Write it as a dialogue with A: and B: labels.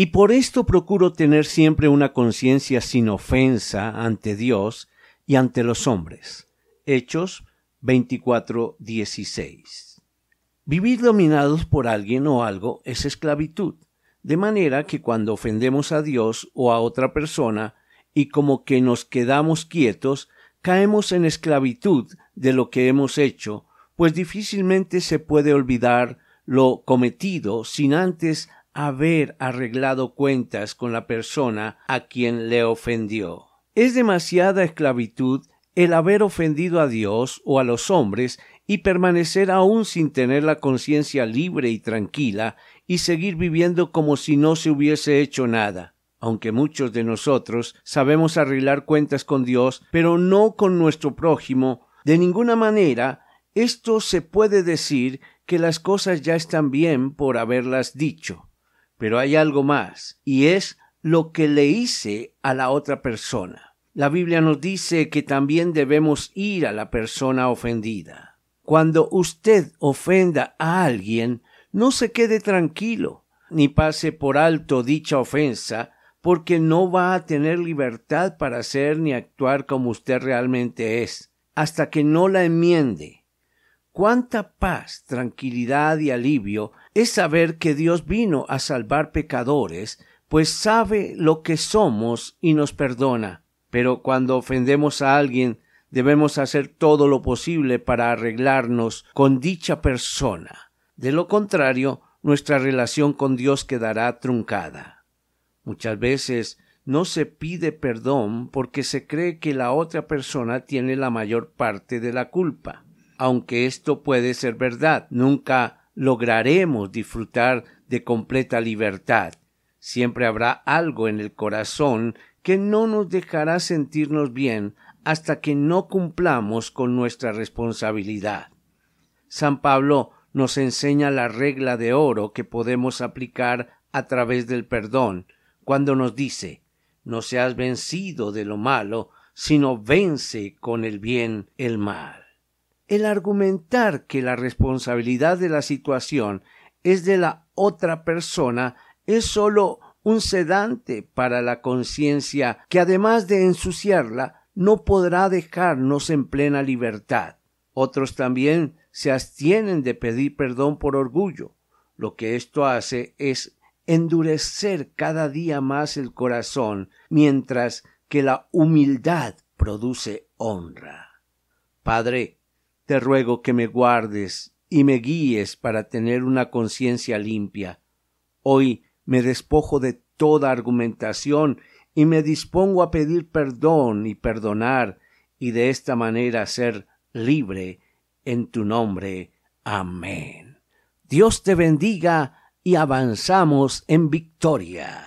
A: Y por esto procuro tener siempre una conciencia sin ofensa ante Dios y ante los hombres. Hechos 24:16. Vivir dominados por alguien o algo es esclavitud, de manera que cuando ofendemos a Dios o a otra persona y como que nos quedamos quietos, caemos en esclavitud de lo que hemos hecho, pues difícilmente se puede olvidar lo cometido sin antes haber arreglado cuentas con la persona a quien le ofendió. Es demasiada esclavitud el haber ofendido a Dios o a los hombres y permanecer aún sin tener la conciencia libre y tranquila y seguir viviendo como si no se hubiese hecho nada. Aunque muchos de nosotros sabemos arreglar cuentas con Dios, pero no con nuestro prójimo, de ninguna manera esto se puede decir que las cosas ya están bien por haberlas dicho. Pero hay algo más, y es lo que le hice a la otra persona. La Biblia nos dice que también debemos ir a la persona ofendida. Cuando usted ofenda a alguien, no se quede tranquilo, ni pase por alto dicha ofensa, porque no va a tener libertad para hacer ni actuar como usted realmente es, hasta que no la enmiende Cuánta paz, tranquilidad y alivio es saber que Dios vino a salvar pecadores, pues sabe lo que somos y nos perdona. Pero cuando ofendemos a alguien, debemos hacer todo lo posible para arreglarnos con dicha persona. De lo contrario, nuestra relación con Dios quedará truncada. Muchas veces no se pide perdón porque se cree que la otra persona tiene la mayor parte de la culpa aunque esto puede ser verdad, nunca lograremos disfrutar de completa libertad. Siempre habrá algo en el corazón que no nos dejará sentirnos bien hasta que no cumplamos con nuestra responsabilidad. San Pablo nos enseña la regla de oro que podemos aplicar a través del perdón, cuando nos dice No seas vencido de lo malo, sino vence con el bien el mal el argumentar que la responsabilidad de la situación es de la otra persona es sólo un sedante para la conciencia que además de ensuciarla no podrá dejarnos en plena libertad. Otros también se abstienen de pedir perdón por orgullo. Lo que esto hace es endurecer cada día más el corazón, mientras que la humildad produce honra. Padre, te ruego que me guardes y me guíes para tener una conciencia limpia. Hoy me despojo de toda argumentación y me dispongo a pedir perdón y perdonar y de esta manera ser libre en tu nombre. Amén. Dios te bendiga y avanzamos en victoria.